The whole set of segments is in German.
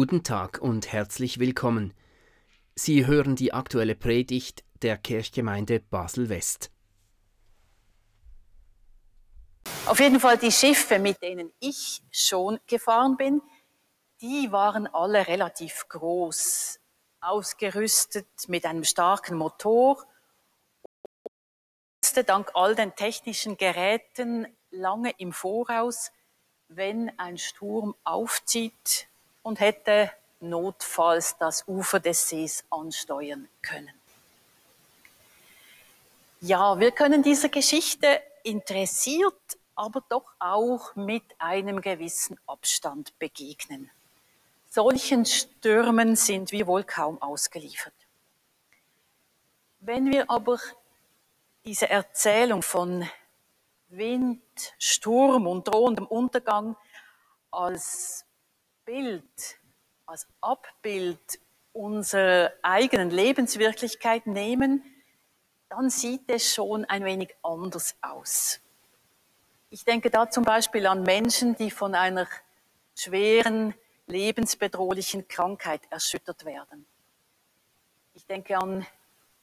Guten Tag und herzlich willkommen. Sie hören die aktuelle Predigt der Kirchgemeinde Basel-West. Auf jeden Fall die Schiffe, mit denen ich schon gefahren bin, die waren alle relativ groß, ausgerüstet mit einem starken Motor. Dank all den technischen Geräten lange im Voraus, wenn ein Sturm aufzieht und hätte notfalls das Ufer des Sees ansteuern können. Ja, wir können dieser Geschichte interessiert, aber doch auch mit einem gewissen Abstand begegnen. Solchen Stürmen sind wir wohl kaum ausgeliefert. Wenn wir aber diese Erzählung von Wind, Sturm und drohendem Untergang als Bild, als Abbild unserer eigenen Lebenswirklichkeit nehmen, dann sieht es schon ein wenig anders aus. Ich denke da zum Beispiel an Menschen, die von einer schweren, lebensbedrohlichen Krankheit erschüttert werden. Ich denke an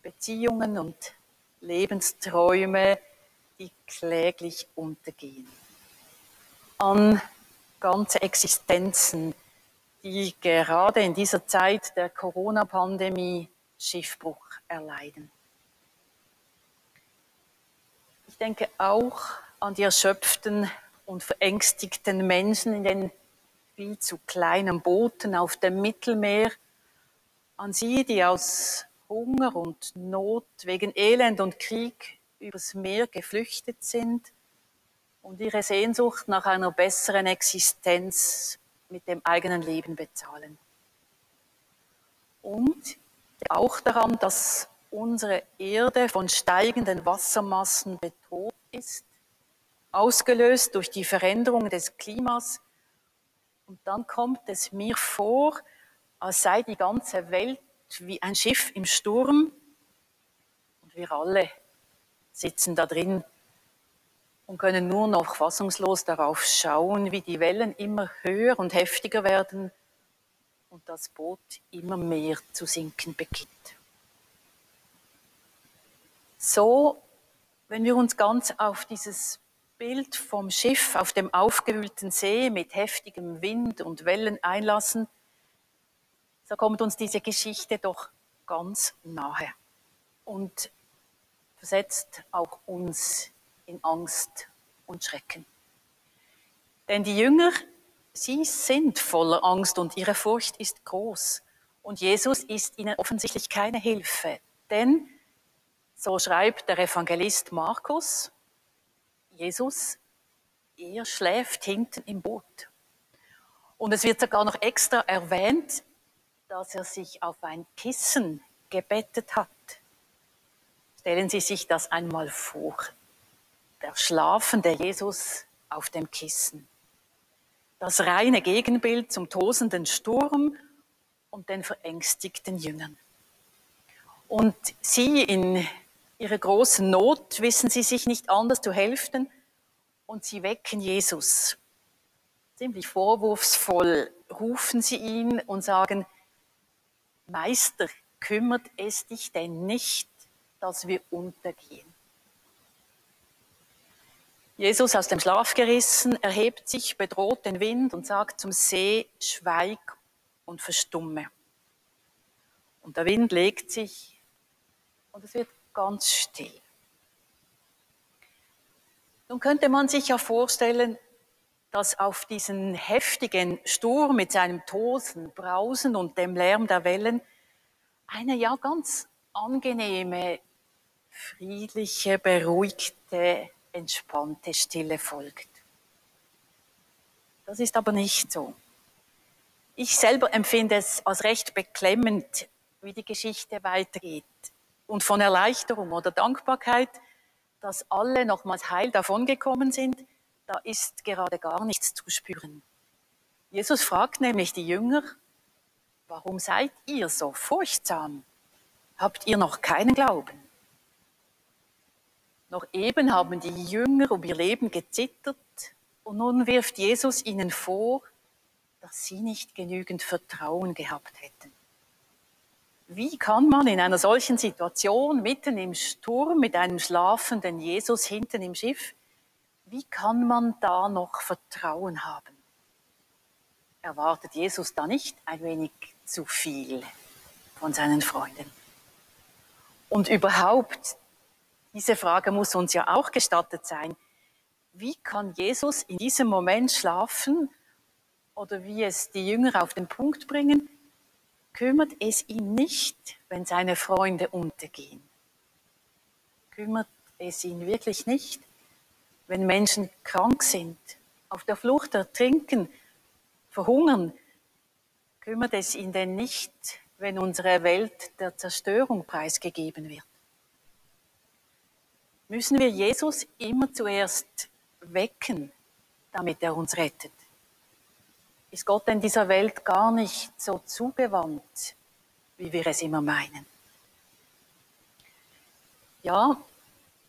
Beziehungen und Lebensträume, die kläglich untergehen. An ganze Existenzen, die gerade in dieser Zeit der Corona-Pandemie Schiffbruch erleiden. Ich denke auch an die erschöpften und verängstigten Menschen in den viel zu kleinen Booten auf dem Mittelmeer, an sie, die aus Hunger und Not wegen Elend und Krieg übers Meer geflüchtet sind und ihre Sehnsucht nach einer besseren Existenz mit dem eigenen Leben bezahlen. Und auch daran, dass unsere Erde von steigenden Wassermassen bedroht ist, ausgelöst durch die Veränderung des Klimas. Und dann kommt es mir vor, als sei die ganze Welt wie ein Schiff im Sturm und wir alle sitzen da drin und können nur noch fassungslos darauf schauen, wie die Wellen immer höher und heftiger werden und das Boot immer mehr zu sinken beginnt. So, wenn wir uns ganz auf dieses Bild vom Schiff auf dem aufgewühlten See mit heftigem Wind und Wellen einlassen, so kommt uns diese Geschichte doch ganz nahe und versetzt auch uns in Angst und Schrecken. Denn die Jünger, sie sind voller Angst und ihre Furcht ist groß. Und Jesus ist ihnen offensichtlich keine Hilfe. Denn, so schreibt der Evangelist Markus, Jesus, er schläft hinten im Boot. Und es wird sogar noch extra erwähnt, dass er sich auf ein Kissen gebettet hat. Stellen Sie sich das einmal vor der schlafende Jesus auf dem Kissen. Das reine Gegenbild zum tosenden Sturm und den verängstigten Jüngern. Und sie in ihrer großen Not wissen sie sich nicht anders zu helfen und sie wecken Jesus. Ziemlich vorwurfsvoll rufen sie ihn und sagen, Meister, kümmert es dich denn nicht, dass wir untergehen? Jesus aus dem Schlaf gerissen, erhebt sich, bedroht den Wind und sagt zum See, schweig und verstumme. Und der Wind legt sich und es wird ganz still. Nun könnte man sich ja vorstellen, dass auf diesen heftigen Sturm mit seinem Tosen, Brausen und dem Lärm der Wellen eine ja ganz angenehme, friedliche, beruhigte entspannte Stille folgt. Das ist aber nicht so. Ich selber empfinde es als recht beklemmend, wie die Geschichte weitergeht und von Erleichterung oder Dankbarkeit, dass alle nochmals heil davongekommen sind, da ist gerade gar nichts zu spüren. Jesus fragt nämlich die Jünger, warum seid ihr so furchtsam? Habt ihr noch keinen Glauben? Noch eben haben die Jünger um ihr Leben gezittert und nun wirft Jesus ihnen vor, dass sie nicht genügend Vertrauen gehabt hätten. Wie kann man in einer solchen Situation mitten im Sturm mit einem schlafenden Jesus hinten im Schiff, wie kann man da noch Vertrauen haben? Erwartet Jesus da nicht ein wenig zu viel von seinen Freunden? Und überhaupt, diese Frage muss uns ja auch gestattet sein. Wie kann Jesus in diesem Moment schlafen oder wie es die Jünger auf den Punkt bringen, kümmert es ihn nicht, wenn seine Freunde untergehen. Kümmert es ihn wirklich nicht, wenn Menschen krank sind, auf der Flucht ertrinken, verhungern. Kümmert es ihn denn nicht, wenn unsere Welt der Zerstörung preisgegeben wird? Müssen wir Jesus immer zuerst wecken, damit er uns rettet? ist Gott in dieser Welt gar nicht so zugewandt, wie wir es immer meinen. Ja,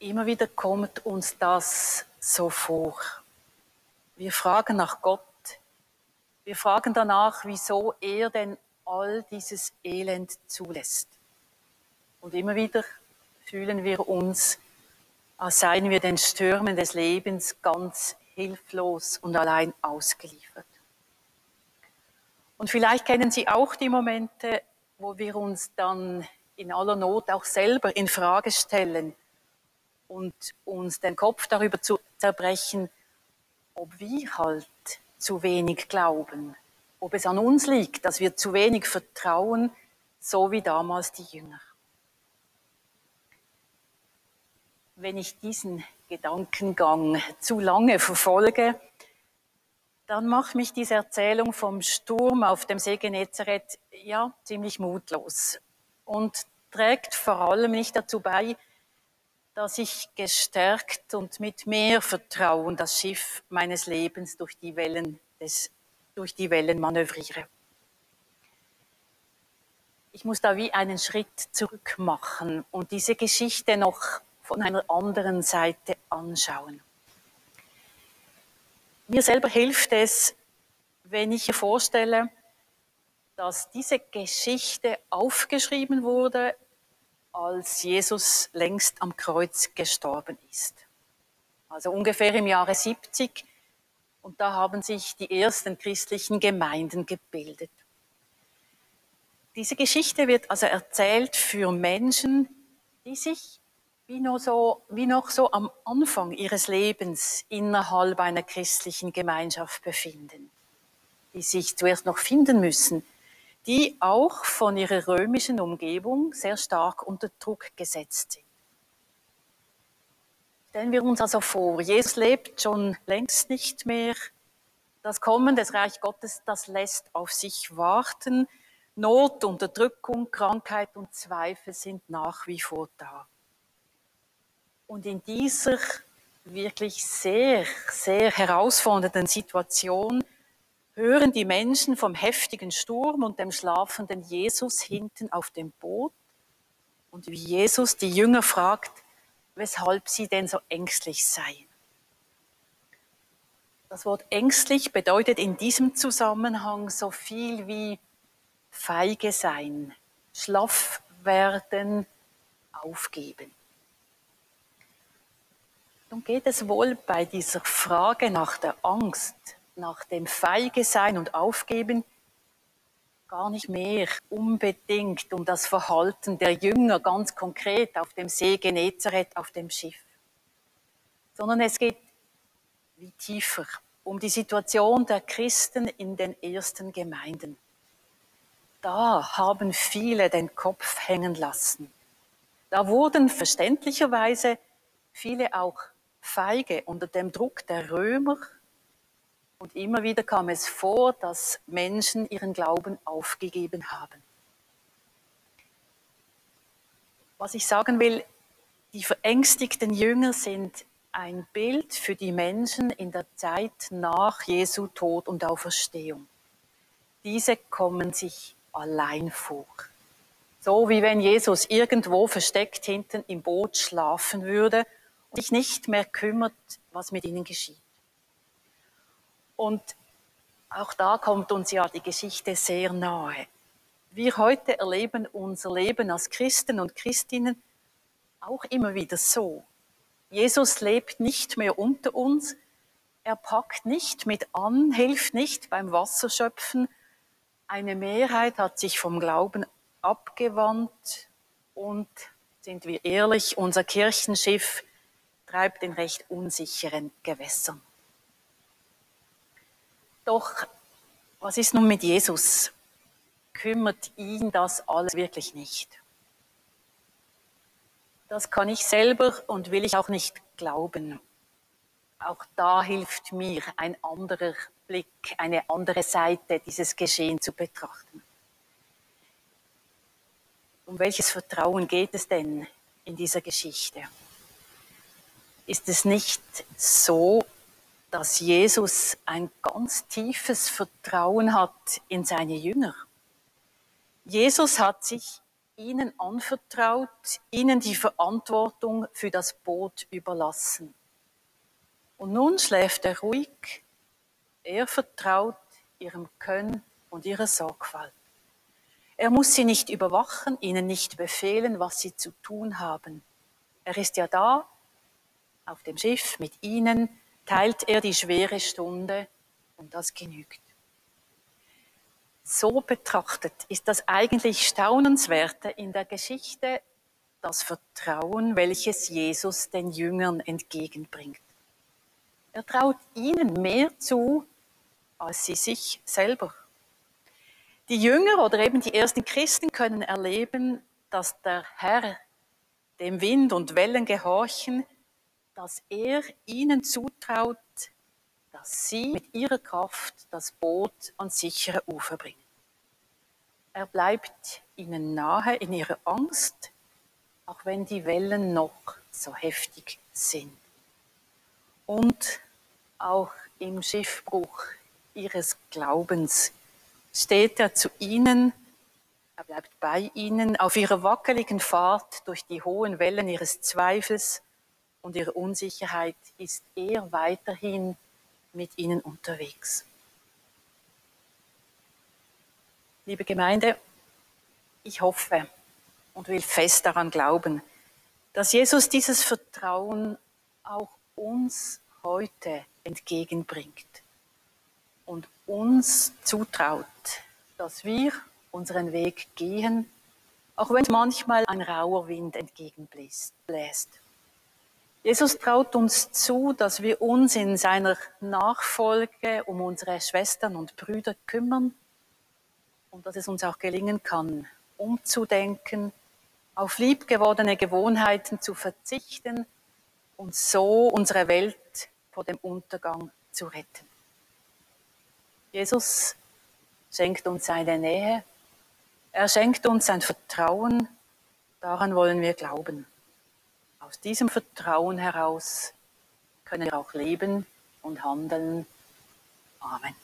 immer wieder kommt uns das so vor. Wir fragen nach Gott. Wir fragen danach, wieso er denn all dieses Elend zulässt. Und immer wieder fühlen wir uns, als seien wir den Stürmen des Lebens ganz hilflos und allein ausgeliefert. Und vielleicht kennen Sie auch die Momente, wo wir uns dann in aller Not auch selber in Frage stellen und uns den Kopf darüber zu zerbrechen, ob wir halt zu wenig glauben, ob es an uns liegt, dass wir zu wenig vertrauen, so wie damals die Jünger. Wenn ich diesen Gedankengang zu lange verfolge, dann macht mich diese Erzählung vom Sturm auf dem See Genezareth ja ziemlich mutlos und trägt vor allem nicht dazu bei, dass ich gestärkt und mit mehr Vertrauen das Schiff meines Lebens durch die Wellen, des, durch die Wellen manövriere. Ich muss da wie einen Schritt zurück machen und diese Geschichte noch von einer anderen Seite anschauen. Mir selber hilft es, wenn ich mir vorstelle, dass diese Geschichte aufgeschrieben wurde, als Jesus längst am Kreuz gestorben ist. Also ungefähr im Jahre 70. Und da haben sich die ersten christlichen Gemeinden gebildet. Diese Geschichte wird also erzählt für Menschen, die sich wie noch, so, wie noch so am Anfang ihres Lebens innerhalb einer christlichen Gemeinschaft befinden, die sich zuerst noch finden müssen, die auch von ihrer römischen Umgebung sehr stark unter Druck gesetzt sind. Stellen wir uns also vor, Jesus lebt schon längst nicht mehr. Das Kommen des Reich Gottes, das lässt auf sich warten. Not, Unterdrückung, Krankheit und Zweifel sind nach wie vor da. Und in dieser wirklich sehr, sehr herausfordernden Situation hören die Menschen vom heftigen Sturm und dem schlafenden Jesus hinten auf dem Boot und wie Jesus die Jünger fragt, weshalb sie denn so ängstlich seien. Das Wort ängstlich bedeutet in diesem Zusammenhang so viel wie feige sein, schlaff werden, aufgeben. Nun geht es wohl bei dieser Frage nach der Angst, nach dem Feige sein und Aufgeben gar nicht mehr unbedingt um das Verhalten der Jünger ganz konkret auf dem See Genezareth auf dem Schiff, sondern es geht wie tiefer um die Situation der Christen in den ersten Gemeinden. Da haben viele den Kopf hängen lassen. Da wurden verständlicherweise viele auch feige unter dem Druck der Römer. Und immer wieder kam es vor, dass Menschen ihren Glauben aufgegeben haben. Was ich sagen will, die verängstigten Jünger sind ein Bild für die Menschen in der Zeit nach Jesu Tod und Auferstehung. Diese kommen sich allein vor. So wie wenn Jesus irgendwo versteckt hinten im Boot schlafen würde und sich nicht mehr kümmert, was mit ihnen geschieht. Und Auch da kommt uns ja die Geschichte sehr nahe. Wir heute erleben unser Leben als Christen und Christinnen auch immer wieder so. Jesus lebt nicht mehr unter uns, er packt nicht mit an, hilft nicht beim Wasserschöpfen. Eine Mehrheit hat sich vom Glauben abgewandt und, sind wir ehrlich, unser Kirchenschiff treibt in recht unsicheren Gewässern. Doch was ist nun mit Jesus? Kümmert ihn das alles wirklich nicht? Das kann ich selber und will ich auch nicht glauben. Auch da hilft mir ein anderer Blick, eine andere Seite dieses Geschehen zu betrachten. Um welches Vertrauen geht es denn in dieser Geschichte? Ist es nicht so, dass Jesus ein ganz tiefes Vertrauen hat in seine Jünger? Jesus hat sich ihnen anvertraut, ihnen die Verantwortung für das Boot überlassen. Und nun schläft er ruhig, er vertraut ihrem Können und ihrer Sorgfalt. Er muss sie nicht überwachen, ihnen nicht befehlen, was sie zu tun haben. Er ist ja da, auf dem Schiff mit ihnen, teilt er die schwere Stunde und das genügt so betrachtet ist das eigentlich Staunenswerte in der Geschichte das Vertrauen, welches Jesus den Jüngern entgegenbringt. Er traut ihnen mehr zu als sie sich selber. Die Jünger oder eben die ersten Christen können erleben, dass der Herr dem Wind und Wellen gehorchen, dass er ihnen zutraut, dass sie mit ihrer Kraft das Boot ans sichere Ufer bringen. Er bleibt ihnen nahe in ihrer Angst, auch wenn die Wellen noch so heftig sind. Und auch im Schiffbruch ihres Glaubens steht er zu ihnen, er bleibt bei ihnen auf ihrer wackeligen Fahrt durch die hohen Wellen ihres Zweifels und ihrer Unsicherheit ist er weiterhin mit ihnen unterwegs. Liebe Gemeinde, ich hoffe und will fest daran glauben, dass Jesus dieses Vertrauen auch uns heute entgegenbringt und uns zutraut, dass wir unseren Weg gehen, auch wenn manchmal ein rauer Wind entgegenbläst. Jesus traut uns zu, dass wir uns in seiner Nachfolge um unsere Schwestern und Brüder kümmern und dass es uns auch gelingen kann, umzudenken, auf liebgewordene Gewohnheiten zu verzichten und so unsere Welt vor dem Untergang zu retten. Jesus schenkt uns seine Nähe, er schenkt uns sein Vertrauen, daran wollen wir glauben. Aus diesem Vertrauen heraus können wir auch leben und handeln. Amen.